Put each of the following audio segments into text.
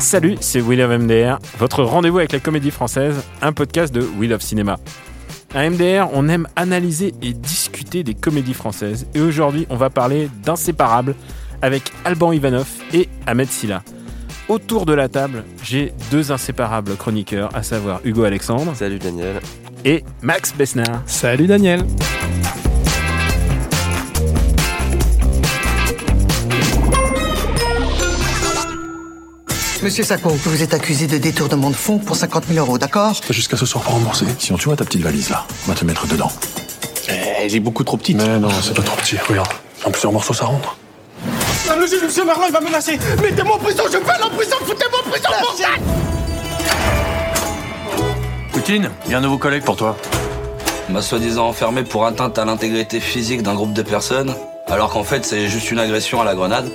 Salut, c'est Will of MDR, votre rendez-vous avec la comédie française, un podcast de Will of Cinéma. À MDR, on aime analyser et discuter des comédies françaises. Et aujourd'hui, on va parler d'Inséparable avec Alban Ivanov et Ahmed Silla. Autour de la table, j'ai deux inséparables chroniqueurs, à savoir Hugo Alexandre Salut Daniel. et Max Besnard. Salut Daniel. Monsieur Sacco, vous êtes accusé de détournement de fonds pour 50 000 euros, d'accord jusqu'à ce soir pour rembourser. Sinon, tu vois ta petite valise là. On va te mettre dedans. Elle est beaucoup trop petite. Mais non, c'est pas trop petit. Regarde. En plusieurs morceaux, ça rentre. Ah, monsieur, monsieur Merlin, il va me menacer. Mettez-moi en prison, je fais la prison, foutez-moi en prison, bordel Poutine, il y a un nouveau collègue pour toi. On m'a soi-disant enfermé pour atteinte à l'intégrité physique d'un groupe de personnes, alors qu'en fait c'est juste une agression à la grenade.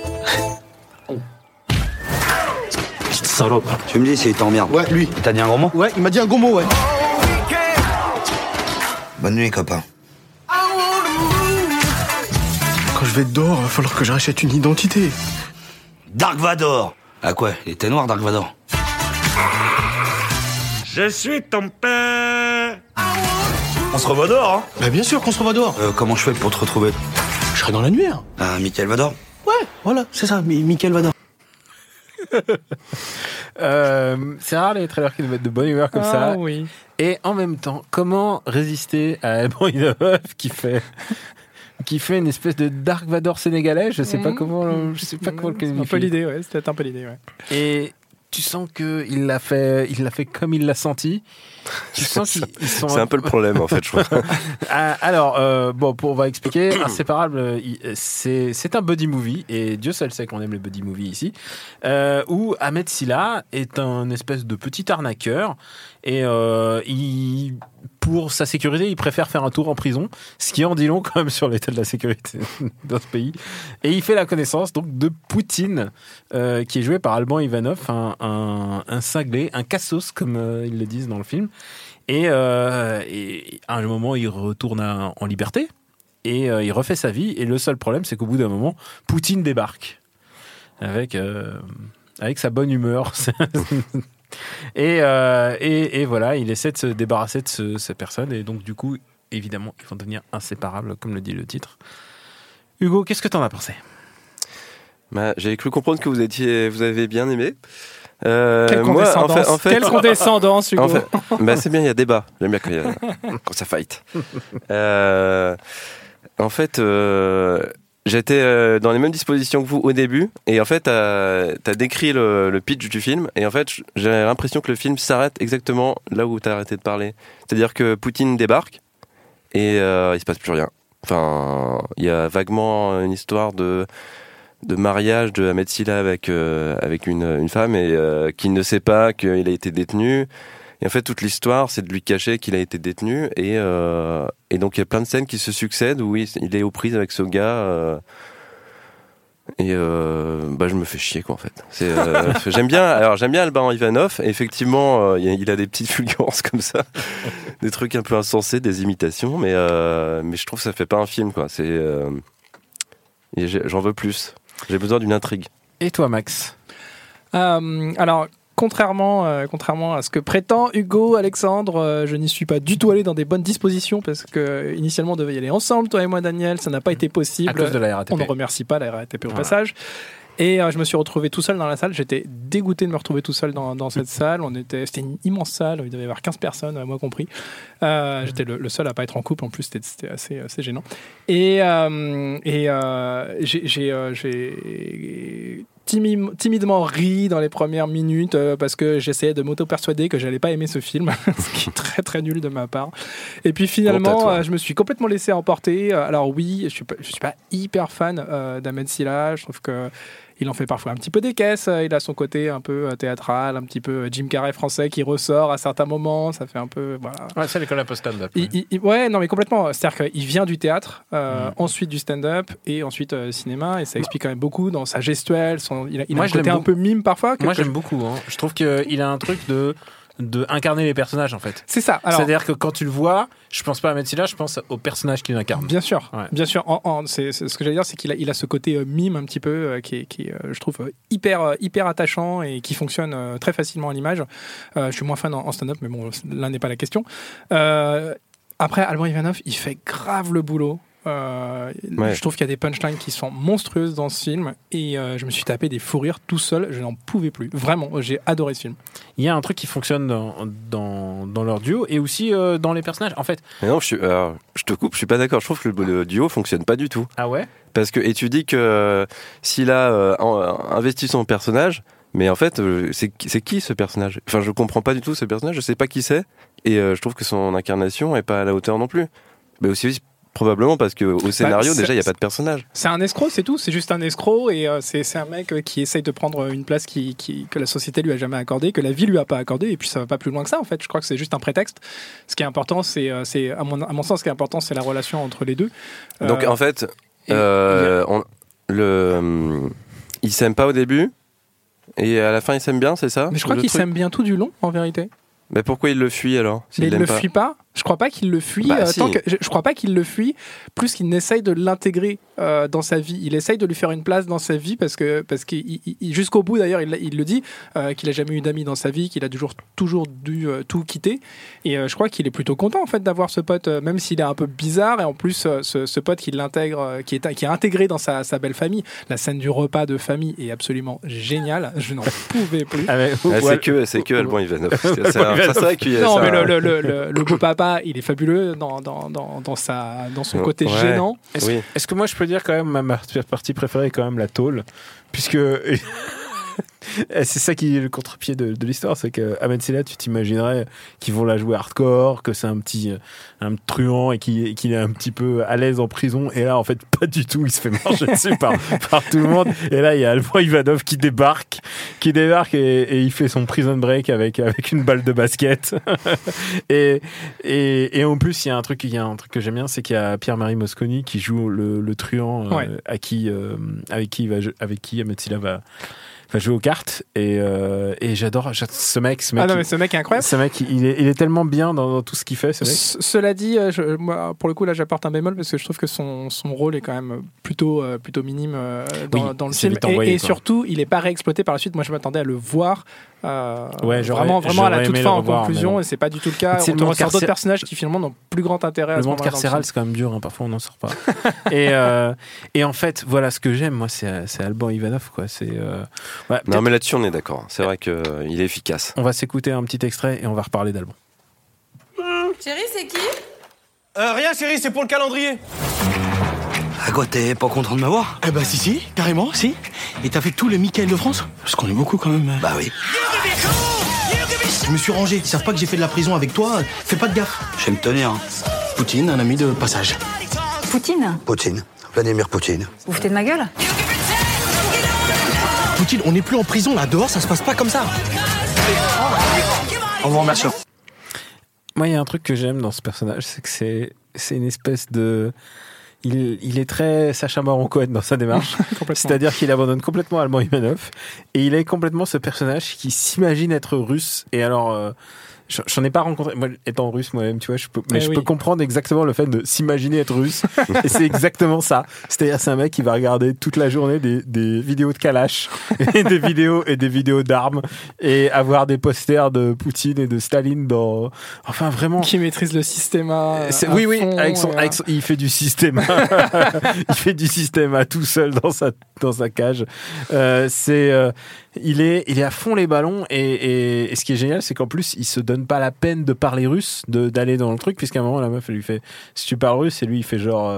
Salope. Tu me dis s'il t'emmerde. Ouais, lui. Il t'a dit un gros mot? Ouais, il m'a dit un gros mot, ouais. Bonne nuit, copain. Quand je vais dehors, il va falloir que je rachète une identité. Dark Vador Ah quoi? Il était noir, Dark Vador? Je suis ton père. On se revoit dehors, hein? Bah bien sûr qu'on se revoit dehors. euh, Comment je fais pour te retrouver? Je serai dans l'annuaire. Ah, Michael Vador? Ouais, voilà, c'est ça, Mi- Michael Vador. Euh, c'est rare les trailers qui nous mettent de bonne humeur comme ça. Ah oui. Et en même temps, comment résister à Alban Ivanov qui fait qui fait une espèce de Dark Vador sénégalais? Je sais pas Mhm. comment, je sais pas comment le C'est un peu l'idée, ouais. C'était un peu l'idée, ouais. Et tu sens que il l'a fait, il l'a fait comme il l'a senti. Tu sens qu'ils ils sont. C'est un peu le problème en fait, je crois. Ah, alors, euh, bon, pour, on va expliquer. Inséparable, euh, il- c'est c'est un buddy movie, et Dieu seul sait qu'on aime les buddy movies ici, euh, où Ahmed Silla est un espèce de petit arnaqueur, et euh, pour sa sécurité, il préfère faire un tour en prison, ce qui en dit long quand même sur l'état de la sécurité dans ce pays. Et il fait la connaissance donc de Poutine, euh, qui est joué par Alban Ivanov, un, un, un cinglé, un cassos, comme euh, ils le disent dans le film. Et, à un moment, il retourne en liberté et il refait sa vie. Et le seul problème, c'est qu'au bout d'un moment, Poutine débarque avec, avec sa bonne humeur. et, euh, et, et voilà, il essaie de se débarrasser de ce- cette personne. Et donc, du coup, évidemment, ils vont devenir inséparables, comme le dit le titre. Hugo, qu'est-ce que t'en as pensé? Bah, J'ai cru comprendre que vous étiez, vous avez bien aimé. Euh, Quelle moi, en condescendance. fait, en fait, Quelle condescendance, Hugo. en fait, bah, c'est bien, il y a débat. J'aime bien quand, il y a- quand ça fight. Euh, en fait, euh, j'étais euh, dans les mêmes dispositions que vous au début, et en fait, t'as as décrit le, pitch du film, et en fait, j'ai l'impression que le film s'arrête exactement là où t'as arrêté de parler. C'est-à-dire que Poutine débarque, et euh, il se passe plus rien. Enfin, il y a vaguement une histoire de de mariage de Ahmed Silla avec euh, avec une, une femme et euh, qui ne sait pas qu'il a été détenu. Et en fait, toute l'histoire, c'est de lui cacher qu'il a été détenu. Et, euh, donc, il y a plein de scènes qui se succèdent où il, est aux prises avec ce gars. euh, et euh, bah, je me fais chier, quoi, en fait. J'aime bien, alors, j'aime bien Alban Ivanov. Et effectivement, il, a, des petites fulgurances comme ça. des trucs un peu insensés, des imitations. Mais, je trouve que ça fait pas un film, quoi. J'en veux plus. J'ai besoin d'une intrigue. Et toi, Max? Alors, contrairement, euh, contrairement à ce que prétend Hugo, Alexandre, euh, je n'y suis pas du tout allé dans des bonnes dispositions parce que initialement on devait y aller ensemble, toi et moi, Daniel. Ça n'a pas été possible. À cause de la RATP. On ne remercie pas la RATP au Voilà. passage. Et euh, je me suis retrouvé tout seul dans la salle. J'étais dégoûté de me retrouver tout seul dans, dans cette salle. On était, c'était une immense salle. Il devait y avoir 15 personnes, euh, moi compris. Euh, j'étais le, le seul à pas être en couple. En plus, c'était, c'était assez, assez gênant. Et, euh, et euh, j'ai, timidement ri dans les premières minutes euh, parce que j'essayais de m'auto-persuader que j'allais pas aimer ce film, ce qui est très très nul de ma part. Et puis finalement, euh, je me suis complètement laissé emporter. Euh, Alors oui, je suis pas, je suis pas hyper fan d'Ahmed Silla. Je trouve que il en fait parfois un petit peu des caisses. Euh, Il a son côté un peu euh, théâtral, un petit peu euh, Jim Carrey français qui ressort à certains moments. Ça fait un peu voilà. Ouais, c'est l'école stand-up. Il- il- il- ouais, non, mais complètement. C'est-à-dire qu'il vient du théâtre, euh, Mm. ensuite du stand-up et ensuite euh, cinéma, et ça explique quand même beaucoup dans sa gestuelle. Son, il a, il a Moi, un côté un peu mime parfois. Moi, j'aime beaucoup. hein. Je trouve qu'il a un truc de, de incarner les personnages, en fait. C'est ça. Alors, C'est-à-dire que quand tu le vois, je pense pas à Metsila, je pense au personnage qu'il incarne. Bien sûr, Ouais. bien sûr. En, en- ce que j'allais dire, c'est qu'il a, il a ce côté euh, mime un petit peu euh, qui est, qui est, euh, je trouve, hyper, hyper attachant et qui fonctionne très facilement à l'image. Je suis moins fan en, en stand-up, mais bon, là n'est pas la question. Après, Alban Ivanov, il fait grave le boulot. Euh, Ouais. Je trouve qu'il y a des punchlines qui sont monstrueuses dans ce film et euh, je me suis tapé des fous rires tout seul. Je n'en pouvais plus. Vraiment, j'ai adoré ce film. Il y a un truc qui fonctionne dans, dans, dans leur duo et aussi euh, dans les personnages. En fait, Mais non, je, suis, alors, je te coupe, je suis pas d'accord. Je trouve que le, le duo fonctionne pas du tout. ah ouais? Parce que, et tu dis que euh, s'il a euh, en- investi son personnage, mais en fait, c'est c'est qui ce personnage? Enfin, je comprends pas du tout ce personnage, je sais pas qui c'est, et euh, je trouve que son incarnation est pas à la hauteur non plus. Mais aussi, probablement parce que au scénario, c'est- déjà, il y a pas de personnage. C'est un escroc, c'est tout. C'est juste un escroc et euh, c'est un mec euh, qui essaye de prendre une place qui, qui- que la société lui a jamais accordée, que la vie lui a pas accordée. Et puis ça va pas plus loin que ça en fait. Je crois que c'est juste un prétexte. Ce qui est important, c'est euh, à mon, à mon sens, ce qui est important, c'est la relation entre les deux. Donc, Euh, en fait, et- euh, on- le, hum, il s'aime pas au début, et à la fin, il s'aime bien, c'est ça? Mais je crois qu'il s'aime bien tout du long, en vérité. Mais pourquoi il le fuit alors Mais il l'aime le fuit pas. Je crois pas qu'il le fuit. Bah, euh, si. tant que- je, je crois pas qu'il le fuit. Plus qu'il n'essaye de l'intégrer euh, dans sa vie. Il essaye de lui faire une place dans sa vie parce que parce qu'il il- il- jusqu'au bout d'ailleurs il, il le dit euh, qu'il a jamais eu d'amis dans sa vie, qu'il a toujours toujours dû euh, tout quitter. Et euh, je crois qu'il est plutôt content en fait d'avoir ce pote, euh, même s'il est un peu bizarre. Et en plus euh, ce, ce pote qui l'intègre, euh, qui est qui est intégré dans sa, sa belle famille. La scène du repas de famille est absolument géniale. Je n'en pouvais plus. Ah, ouais. c'est que c'est que Alban Ivanov. C'est ça, ça, c'est vrai qu'il y a Non, ça- mais le, le, le, le- le beau papa, il est fabuleux dans, dans, dans, dans, sa, dans son côté Ouais. gênant. Est-ce Oui. que moi je peux dire quand même ma partie préférée est quand même la tôle Puisque c'est ça qui est le contre-pied de, de l'histoire, c'est que Ahmed Silla, tu t'imaginerais qu'ils vont la jouer hardcore, que c'est un petit euh, un truand et qu'il qu'il est un petit peu à l'aise en prison. Et là, en fait, pas du tout. Il se fait marcher dessus par, par tout le monde. Et là, il y a Alban Ivanov qui débarque, qui débarque et, et il fait son prison break avec avec une balle de basket. et, et et en plus, il y a un truc, il y a un truc que j'aime bien, c'est qu'il y a Pierre-Marie Mosconi qui joue le, le truand euh, à qui euh, avec qui il va avec qui Ahmed Silla va va jouer aux cartes et, euh, et j'adore ce mec ce mec, Ah non, il- mais ce mec est incroyable. ce mec il est, il est tellement bien dans, dans tout ce qu'il fait ce mec C- Cela dit, euh, je- moi, pour le coup, là, j'apporte un bémol parce que je trouve que son, son rôle est quand même plutôt, euh, plutôt minime euh, dans, Oui, dans le film. Et, et surtout, il n'est pas réexploité par la suite. Moi, je m'attendais à le voir euh, Ouais, vraiment, vraiment à la toute fin en revoir, conclusion, bon. et c'est pas du tout le cas. C'est On le te ressort d'autres personnages qui finalement n'ont plus grand intérêt à le ce monde carcéral c'est quand même dur hein, parfois on n'en sort pas et euh, et en fait voilà ce que j'aime moi c'est c'est Alban Ivanov quoi c'est euh, ouais, Non, mais là-dessus, on est d'accord. C'est vrai qu'il est efficace. on va s'écouter un petit extrait et on va reparler d'Alban Chérie, c'est qui? Euh, rien, chérie, c'est pour le calendrier. À quoi t'es pas content de m'avoir? Eh bah, si, si, carrément, si. Et t'as fait tout le Michael de France? Parce qu'on est beaucoup quand même. Bah oui. Je me suis rangé, ils savent pas que j'ai fait de la prison avec toi. Fais pas de gaffe. Je vais me tenir. hein. Poutine, un ami de passage. Poutine Poutine. Vladimir Poutine. Vous foutez de ma gueule Poutine, on n'est plus en prison là, dehors, ça se passe pas comme ça. Au revoir, merci. Moi, il y a un truc que j'aime dans ce personnage, c'est que c'est c'est une espèce de il, il est très Sacha Baron Cohen dans sa démarche. C'est-à-dire qu'il abandonne complètement Alban Ivanov et il est complètement ce personnage qui s'imagine être russe. Et alors, euh, j'en- ai pas rencontré. Moi, étant russe moi-même, tu vois, je peux, mais Eh je oui. peux comprendre exactement le fait de s'imaginer être russe. et c'est exactement ça. C'est-à-dire, c'est un mec qui va regarder toute la journée des, des vidéos de Kalash et des vidéos et des vidéos d'armes et avoir des posters de Poutine et de Staline dans. Enfin, vraiment. Qui maîtrise le système. à- oui, oui, fond, avec son, et, avec son- il fait du système. il fait du système à tout seul dans sa, dans sa cage. Euh, c'est, euh, il est, il est à fond les ballons et, et, et ce qui est génial, c'est qu'en plus, il se donne donne pas la peine de parler russe, de d'aller dans le truc, puisqu'à un moment la meuf elle lui fait si tu parles russe et lui il fait genre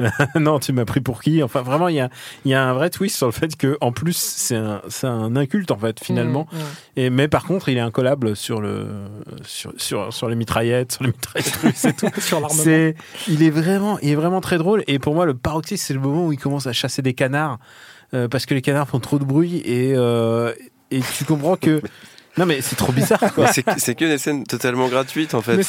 euh, non tu m'as pris pour qui? Enfin vraiment il y a il y a un vrai twist sur le fait que en plus c'est un c'est un inculte en fait finalement. Mmh, mmh. Et mais par contre il est incollable sur le sur sur, sur les mitraillettes, sur les mitraillettes russes et tout. Sur l'armement. C'est il est vraiment il est vraiment très drôle et pour moi le paroxysme c'est le moment où il commence à chasser des canards euh, parce que les canards font trop de bruit et euh, et tu comprends que non mais c'est trop bizarre c'est que des scènes totalement gratuites en fait.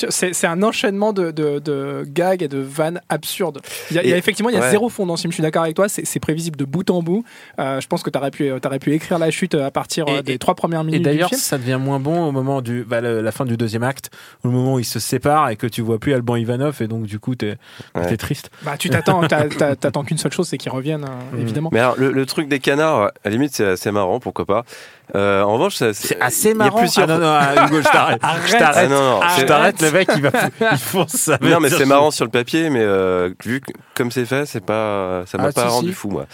C'est un enchaînement de, de, de gags et de vannes absurdes. Il y a, il y a Et- effectivement il y a ouais. zéro fond dans ce film. Je suis d'accord avec toi. C'est prévisible de bout en bout. Euh, je pense que tu aurais pu, t'aurais pu écrire la chute à partir euh, Et- des et- trois premières Et minutes du d'ailleurs, ça devient moins bon au moment du bah, le- la fin du deuxième acte, au moment où ils se séparent et que tu vois plus Alban Ivanov et donc du coup t'es Ouais. triste. Bah, tu t'attends, t'attends qu'une seule chose, c'est qu'ils reviennent, euh, Mm. évidemment. Mais alors, le, le truc des canards, à la limite, c'est assez marrant, pourquoi pas. Euh, en revanche, ça- C'est assez il y a marrant. plusieurs- Ah non non ah, Hugo, je t'arrête. Arrête. Je t'arrête. Ah non, non, je c'est- t'arrête. Le mec il va il fonce sa Non, mais c'est marrant sur le papier, mais euh, vu que- comme c'est fait, c'est pas, ça m'a Ah, pas si, rendu si. fou, moi.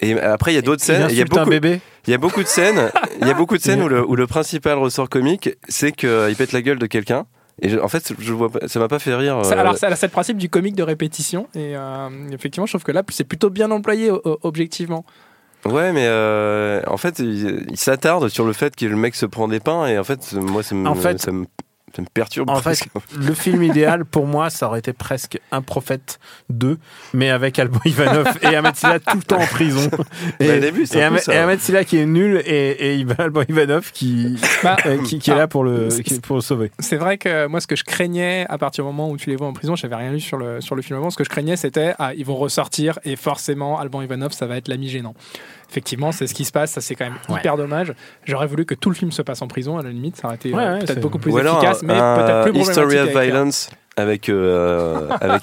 Et après, il y a d'autres scènes. Il y a beaucoup, bébé. il y a beaucoup de scènes. Il y a beaucoup de scènes où le, où le principal ressort comique, c'est qu'il pète la gueule de quelqu'un. Et je- en fait, je vois, ça m'a pas fait rire. Ça- euh, Alors, c'est le principe du comique de répétition. Et euh, effectivement, je trouve que là, c'est plutôt bien employé objectivement. Ouais, mais euh, en fait, il, il s'attarde sur le fait que le mec se prend des pains et en fait, moi, ça me, En fait- ça me, ça me perturbe. En presque. fait, le film idéal pour moi, ça aurait été presque un prophète 2, mais avec Alban Ivanov et Ahmed Silla tout le temps en prison. Et, Bah, début, et peu Ahmed, ça. et Ahmed Silla qui est nul et, et Alban Ivanov qui, Bah, euh, qui, qui est là pour le, qui- pour le sauver. C'est vrai que moi, ce que je craignais à partir du moment où tu les vois en prison, j'avais rien lu sur le, sur le film avant. Ce que je craignais, c'était ah, ils vont ressortir et forcément, Alban Ivanov, ça va être l'ami gênant. Effectivement, c'est ce qui se passe. Ça, c'est quand même Ouais. hyper dommage. J'aurais voulu que tout le film se passe en prison. À la limite, ça aurait été euh, Ouais, peut-être c'est- beaucoup plus efficace, mais peut-être plus History of écrire. Violence avec euh, avec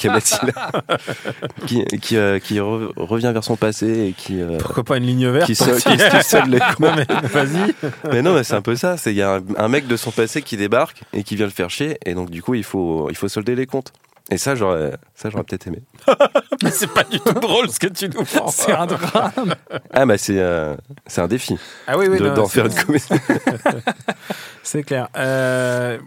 qui qui, euh, qui re- revient vers son passé et qui euh, Pourquoi pas une ligne verte qui, so- qui, qui solde les comptes. Non, mais vas-y. Mais non, mais c'est un peu ça. C'est il y a un, un mec de son passé qui débarque et qui vient le faire chier, et donc du coup il faut il faut solder les comptes. Et ça j'aurais ça j'aurais peut-être aimé. Mais c'est pas du tout drôle ce que tu nous vends. C'est un drame. Ah bah c'est euh, c'est un défi Ah oui, oui, de- non, d'en c'est- faire une comédie. C'est clair. Euh,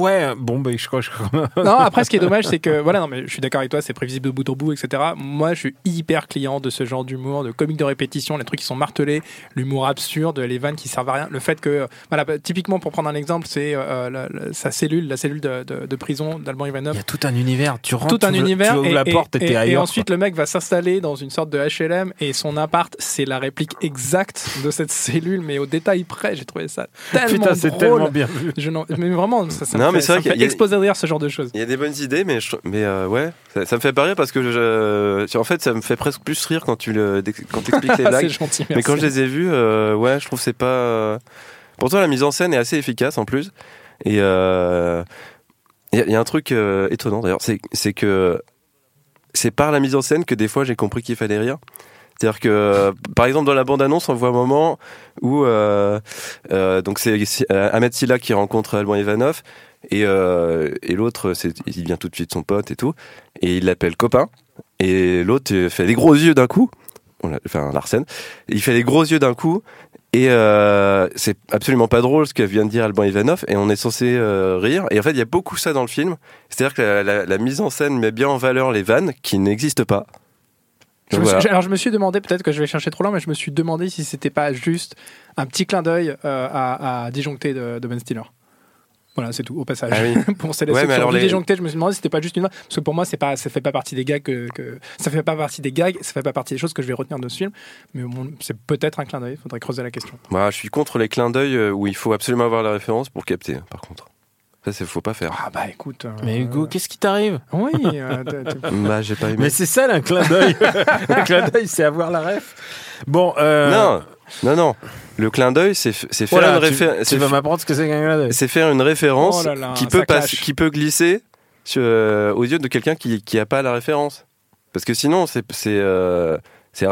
Ouais, bon, bah, je crois je crois- non, après, ce qui est dommage, c'est que, voilà, non, mais je suis d'accord avec toi, c'est prévisible de bout en bout, etc. Moi, je suis hyper client de ce genre d'humour, de comique de répétition, les trucs qui sont martelés, l'humour absurde, les vannes qui servent à rien. Le fait que, voilà, bah, typiquement, pour prendre un exemple, c'est euh, la- la- sa cellule, la cellule de, de- de prison d'Alban Ivanov. Il y a tout un univers. Tu rentres, Tout un tu ouvres- univers tu ouvres et, la porte et, et- t'es et ailleurs. ensuite le mec va s'installer dans une sorte de HLM et son appart c'est la réplique exacte de cette cellule mais au détail près j'ai trouvé ça tellement Putain, c'est tellement bien vu. Je mais vraiment ça, ça Non, mais c'est vrai qu'il rire ce genre de choses Il y a des bonnes idées, mais je- mais euh, ouais, ça, ça me fait pas rire parce que je, en fait ça me fait presque plus rire quand tu le quand t'expliques les blagues. gentil Mais quand je les ai vus, euh, ouais, je trouve que c'est pas. euh, Pourtant, la mise en scène est assez efficace en plus. Et euh, il y, a- il y a un truc étonnant d'ailleurs, c'est que c'est par la mise en scène que des fois j'ai compris qu'il fallait rire. C'est-à-dire que, euh, par exemple, dans la bande-annonce, on voit un moment où euh, euh, donc c'est Ahmed Silla qui rencontre Alban Ivanov et, euh, et l'autre, il vient tout de suite son pote et tout, et il l'appelle copain. Et l'autre fait des gros yeux d'un coup. Enfin, Larsen. Il fait des gros yeux d'un coup. Et euh, c'est absolument pas drôle ce que vient de dire Alban Ivanov. Et on est censé euh, rire. Et en fait, il y a beaucoup ça dans le film. C'est-à-dire que la, la- la mise en scène met bien en valeur les vannes qui n'existent pas. Je suis- alors je me suis demandé, peut-être que je vais chercher trop loin, mais je me suis demandé si c'était pas juste un petit clin d'œil euh, à, à Disjoncté de, de Ben Stiller. Voilà, c'est tout, au passage. Ah oui. pour celles Ouais, alors les- je me suis demandé si c'était pas juste une vanne, parce que pour moi, c'est pas, ça fait pas partie des gags que, que- ça fait pas partie des gags, ça fait pas partie des choses que je vais retenir de ce film, mais bon, c'est peut-être un clin d'œil, faudrait creuser la question. Moi, je suis contre les clins d'œil euh, où il faut absolument avoir la référence pour capter, par contre. Ça, c'est faut pas faire. Ah bah écoute. euh, Mais Hugo, qu'est-ce qui t'arrive? Oui, euh, t'as- t'as- Bah, j'ai pas aimé. Mais c'est ça, un clin d'œil. un clin d'œil, c'est avoir la ref. Bon, euh, Non, non, non. Le clin d'œil, c'est faire voilà, une tu, référence. tu vas m'apprendre ce que c'est qu'un clin d'œil. c'est faire une référence Oh là là, qui, peut passer- qui peut glisser sur, euh, aux yeux de quelqu'un qui qui a pas la référence. Parce que sinon, c'est c'est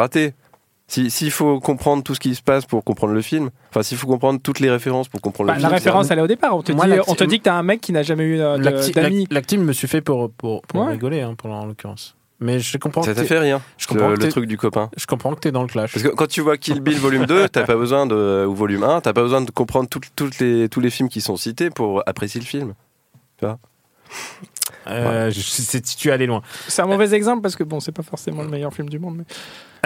Si- S'il faut comprendre tout ce qui se passe pour comprendre le film, enfin s'il faut comprendre toutes les références pour comprendre Bah, le la film, référence, elle est au départ. On te Moi, dit, l'acti- on te dit que t'as un mec qui n'a jamais eu euh, L'acti- d'amis. l'ac- L'acting me suffit pour, pour, pour Ouais. rigoler, hein, pour, en l'occurrence. Mais je comprends. Ça t'a fait rien Je comprends le, truc du copain. Je comprends que t'es dans le clash. Parce que quand tu vois Kill Bill volume 2, t'as pas besoin de ou volume 1, t'as pas besoin de comprendre toutes, toutes les, tous les films qui sont cités pour apprécier le film. Tu vois? Euh, je sais si tu es allé loin. C'est un mauvais exemple parce que bon, c'est pas forcément le meilleur film du monde. Mais...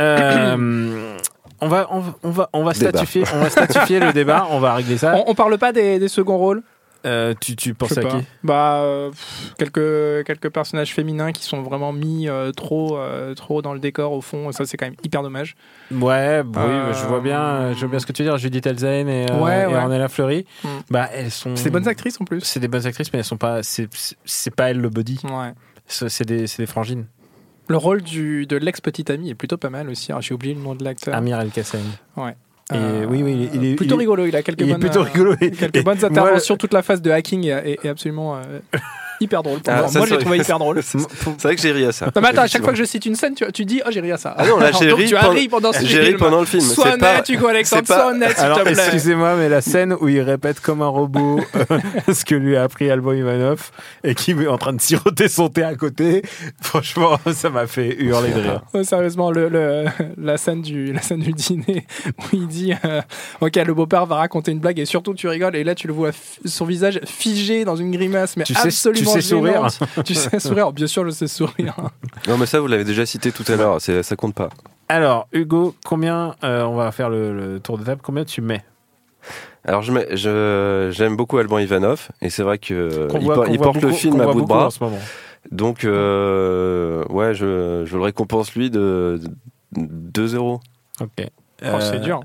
Euh, on va, on va, on va, on va Débat. statifier, on va statifier le débat. On va régler ça. On, on parle pas des, des seconds rôles? Euh, tu, tu penses à pas. qui Bah, euh, pff, quelques, quelques personnages féminins qui sont vraiment mis euh, trop, trop dans le décor au fond. Ça, c'est quand même hyper dommage. Ouais, oui, Euh, je vois bien, je vois bien ce que tu veux dire. Judith Elzaen et, euh, Ouais, et ouais. Ornella Fleury. Mm. Bah, elles sont. C'est des bonnes actrices en plus. C'est des bonnes actrices, mais elles sont pas. C'est, pas elles le body. Ouais. C'est des, c'est des frangines. Le rôle du, de l'ex-petite amie est plutôt pas mal aussi. J'ai oublié le nom de l'acteur. Amir El Kassem. Ouais. Et Euh, oui, oui, il est, plutôt il est- rigolo. Il a quelques il bonnes, plutôt euh, rigolo. Quelques bonnes moi, interventions. Toute la phase de hacking est absolument euh, hyper drôle. pour Ah, moi. ça, Moi, j'ai c'est- trouvé hyper drôle. C'est vrai que j'ai ri à ça. Non, mais attends, à chaque fois que je cite une scène, tu, tu dis Oh, j'ai ri à ça. Ah non, là, j'ai Donc, ri tu as ri pendant ce j'ai ri film. pendant le film. Sois C'est pas- honnête, Hugo Alexandre, pas- sois honnête, s'il te plaît. excusez-moi, mais la scène où il répète comme un robot euh, ce que lui a appris Alban Ivanov et qui est en train de siroter son thé à côté, franchement, ça m'a fait hurler de rire. Ouais, sérieusement, le, le- la, scène du, la scène du dîner où il dit euh, Ok, le beau-père va raconter une blague et surtout tu rigoles, et là tu le vois son visage figé dans une grimace, mais Tu sais- absolument tu sais sourire. gênante. tu sais sourire, bien sûr, je sais sourire. Non, mais ça, vous l'avez déjà cité tout à l'heure. Ça compte pas. Alors, Hugo, combien, euh, on va faire le, le tour de table, combien tu mets? Alors, je mets- je- j'aime beaucoup Alban Ivanov et c'est vrai que Qu'on il, voit- por- qu'on il voit porte le film à bout de bras. en ce moment. Donc, euh, ouais, je, je le récompense lui de, de 2 euros. Ok. Oh, c'est Euh, dur.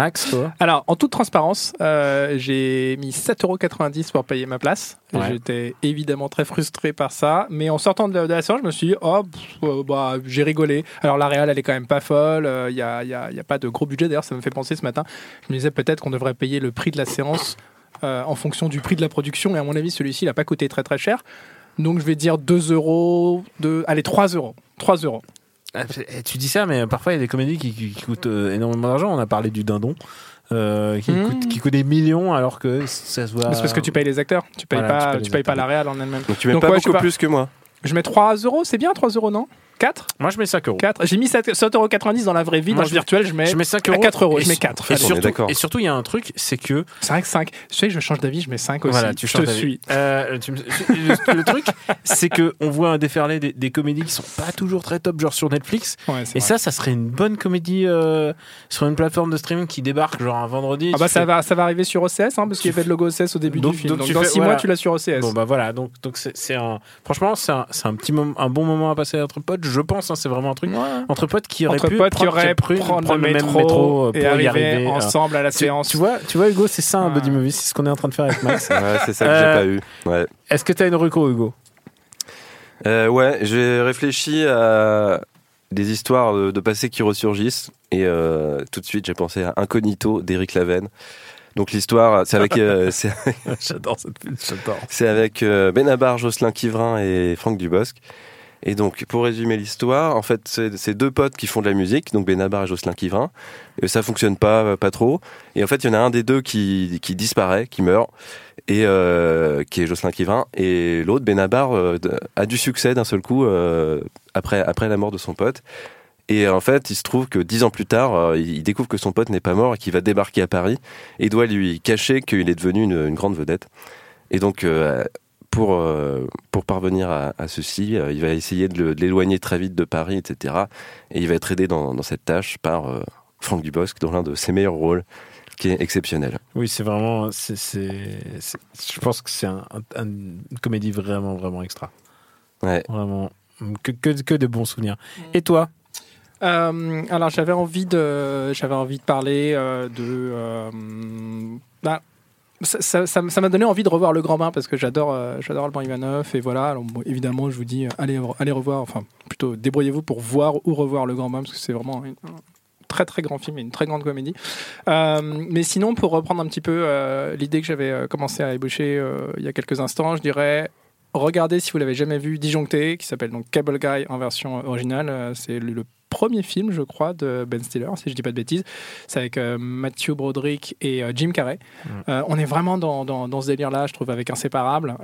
Max, toi Alors, en toute transparence, euh, j'ai mis 7,90€ pour payer ma place. Ouais. J'étais évidemment très frustré par ça. Mais en sortant de la, de la séance, je me suis dit, oh, pff, euh, bah, j'ai rigolé. Alors, la réal, elle est quand même pas folle. Il n'y a, y a- y a pas de gros budget. D'ailleurs, ça me fait penser ce matin. Je me disais peut-être qu'on devrait payer le prix de la séance euh, en fonction du prix de la production. Et à mon avis, celui-ci, il n'a pas coûté très très cher. Donc, je vais dire 2 euros. De... Allez, 3 euros. 3 euros. Ah, eh, Tu dis ça, mais parfois il y a des comédies qui, qui- qui coûtent euh, énormément d'argent. On a parlé du Dindon. euh, qui, Mmh. coûte, qui coûte des millions alors que ça se voit. C'est parce que tu payes les acteurs. Tu payes Voilà, tu pas, payes tu payes pas la réal en elle-même. Donc, tu mets Donc, pas ouais, beaucoup pas. plus que moi. Je mets 3 euros. C'est bien 3 euros, non? 4 Moi je mets 5 euros. 4 J'ai mis 7,90 euros dans la vraie vie. Moi, dans je le virtuel, je mets, Je mets 5 à euros. 4 euros. Et Je mets su- 4. Et est surtout, et surtout, il y a un truc, c'est que. C'est vrai que 5. Tu sais, je change d'avis, je mets 5 aussi. Voilà, tu je changes suis. Euh, tu me- le, le truc, c'est que on voit un déferlé des, des comédies qui sont pas toujours très top, genre sur Netflix. Ouais, Et vrai. ça, ça serait une bonne comédie euh, sur une plateforme de streaming qui débarque genre un vendredi. Ah bah ça fais- va, ça va arriver sur OCS, hein, parce qu'il y avait le logo OCS au début Donc- du film. donc dans fais- 6 voilà. mois, tu l'as sur OCS. Bon bah voilà, donc donc c'est un franchement c'est un, c'est un petit moment, un bon moment à passer entre potes, je pense. hein, c'est vraiment un truc Ouais. entre potes qui auraient Entre pu potes qui prendre, auraient pris- prendre, prendre le même métro, euh, et pour y arriver, euh. ensemble à la Tu, séance. tu vois, tu vois Hugo, c'est ça un Ouais. buddy movie, c'est ce qu'on est en train de faire avec Max. Ouais, c'est ça que Euh, j'ai pas eu. Ouais. Est-ce que tu as une reco Hugo? Euh, ouais, j'ai réfléchi à des histoires de, de passé qui ressurgissent et euh, tout de suite j'ai pensé à Incognito d'Éric Laven. Donc l'histoire, c'est avec, euh, c'est J'adore cette film, j'adore. c'est avec euh, Benabar, Jocelyn Quivrin et Franck Dubosc. Et donc, pour résumer l'histoire, en fait, c'est deux potes qui font de la musique, donc Benabar et Jocelyn Quivrin. Et ça fonctionne pas, euh, pas trop. Et en fait, il y en a un des deux qui, qui disparaît, qui meurt, et euh, qui est Jocelyn Quivrin. Et l'autre, Benabar, euh, a du succès d'un seul coup après, après la mort de son pote. Et en fait, il se trouve que dix ans plus tard, il découvre que son pote n'est pas mort et qu'il va débarquer à Paris. Et doit lui cacher qu'il est devenu une, une grande vedette. Et donc, pour, euh, pour parvenir à, à ceci, euh, il va essayer de l'éloigner très vite de Paris, etc. Et il va être aidé dans, dans cette tâche par euh, Franck Dubosc dans l'un de ses meilleurs rôles, qui est exceptionnel. Oui, c'est vraiment. c'est je pense que c'est un, un- une comédie vraiment, vraiment extra. Ouais. Vraiment. Que, que, que de bons souvenirs. Et toi? Euh, alors j'avais envie de j'avais envie de parler euh, de euh, bah, ça m'a donné envie de revoir le grand bain parce que j'adore euh, j'adore Alban Ivanov et voilà alors, évidemment je vous dis euh, allez allez revoir enfin plutôt débrouillez-vous pour voir ou revoir le grand bain parce que c'est vraiment un très très grand film et une très grande comédie Euh, mais sinon pour reprendre un petit peu euh, l'idée que j'avais commencé à ébaucher il y a quelques instants je dirais Regardez si vous l'avez jamais vu, Disjoncté, qui s'appelle donc Cable Guy en version originale. C'est le premier film, je crois, de Ben Stiller, si je dis pas de bêtises. C'est avec euh, Matthew Broderick et euh, Jim Carrey. Euh, on est vraiment dans, dans, dans ce délire-là, je trouve, avec Inséparable.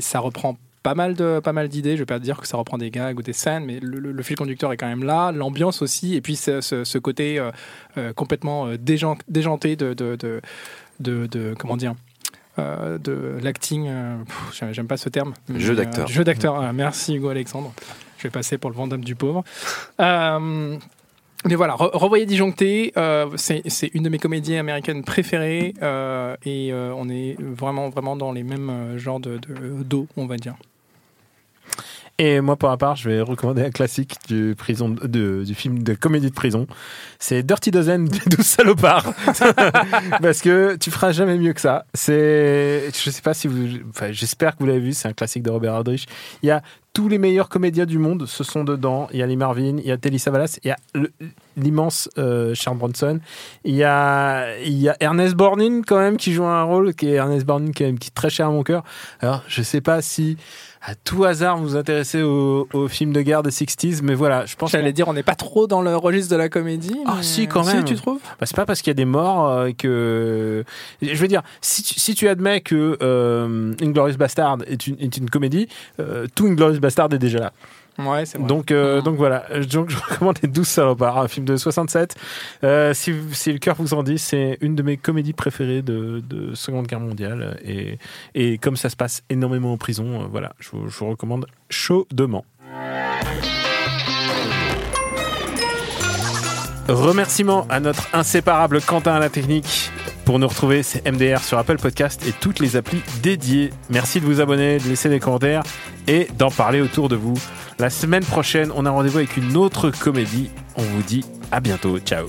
Ça reprend pas mal de pas mal d'idées. Je vais pas dire que ça reprend des gags ou des scènes, mais le, le- le fil conducteur est quand même là, l'ambiance aussi, et puis ce, ce- ce côté complètement déjan- déjanté de de, de, de- de- comment dire. euh, de l'acting, euh, j'aime- pas ce terme. Jeu euh, d'acteur. jeu d'acteur, voilà. merci Hugo Alexandre. Je vais passer pour le Vendôme du pauvre. Euh, mais voilà, re- revoyez euh, c'est une de mes comédies américaines préférées euh, et on est vraiment vraiment dans les mêmes genres de de- d'eau, on va dire. Et moi, pour ma part, je vais recommander un classique du, prison, du film de comédie de prison. C'est Dirty Dozen des 12 salopards. Parce que tu feras jamais mieux que ça. C'est, je sais pas si vous, j'espère que vous l'avez vu. C'est un classique de Robert Aldrich. Il y a tous les meilleurs comédiens du monde, ce sont dedans. Il y a Lee Marvin, il y a Telly Savalas, il y a l'immense euh, Charles Bronson. Il y a, il y a Ernest Borgnine quand même qui joue un rôle qui est Ernest Borgnine quand même qui est très cher à mon cœur. Alors je sais pas si à tout hasard vous vous intéressez au, au film de guerre des 60s, mais voilà, je pense. J'allais dire, on n'est pas trop dans le registre de la comédie. Ah mais- si quand même. tu trouves? Bah, C'est pas parce qu'il y a des morts euh, que. Je veux dire, si tu, si tu admets que euh, Inglorious Bastard est une, est une comédie, euh, tout Inglorious Bastard est déjà là. Ouais, c'est vrai. Donc, euh, donc voilà, donc je recommande les 12 salopards, un film de 67. Euh, si, si le cœur vous en dit, c'est une de mes comédies préférées de, de Seconde Guerre mondiale. Et, et comme ça se passe énormément en prison, euh, voilà, je vous, je vous recommande chaudement. Remerciements à notre inséparable Quentin à la technique. Pour nous retrouver, c'est MDR sur Apple Podcast et toutes les applis dédiées. Merci de vous abonner, de laisser des commentaires et d'en parler autour de vous. La semaine prochaine, on a rendez-vous avec une autre comédie. On vous dit à bientôt. Ciao.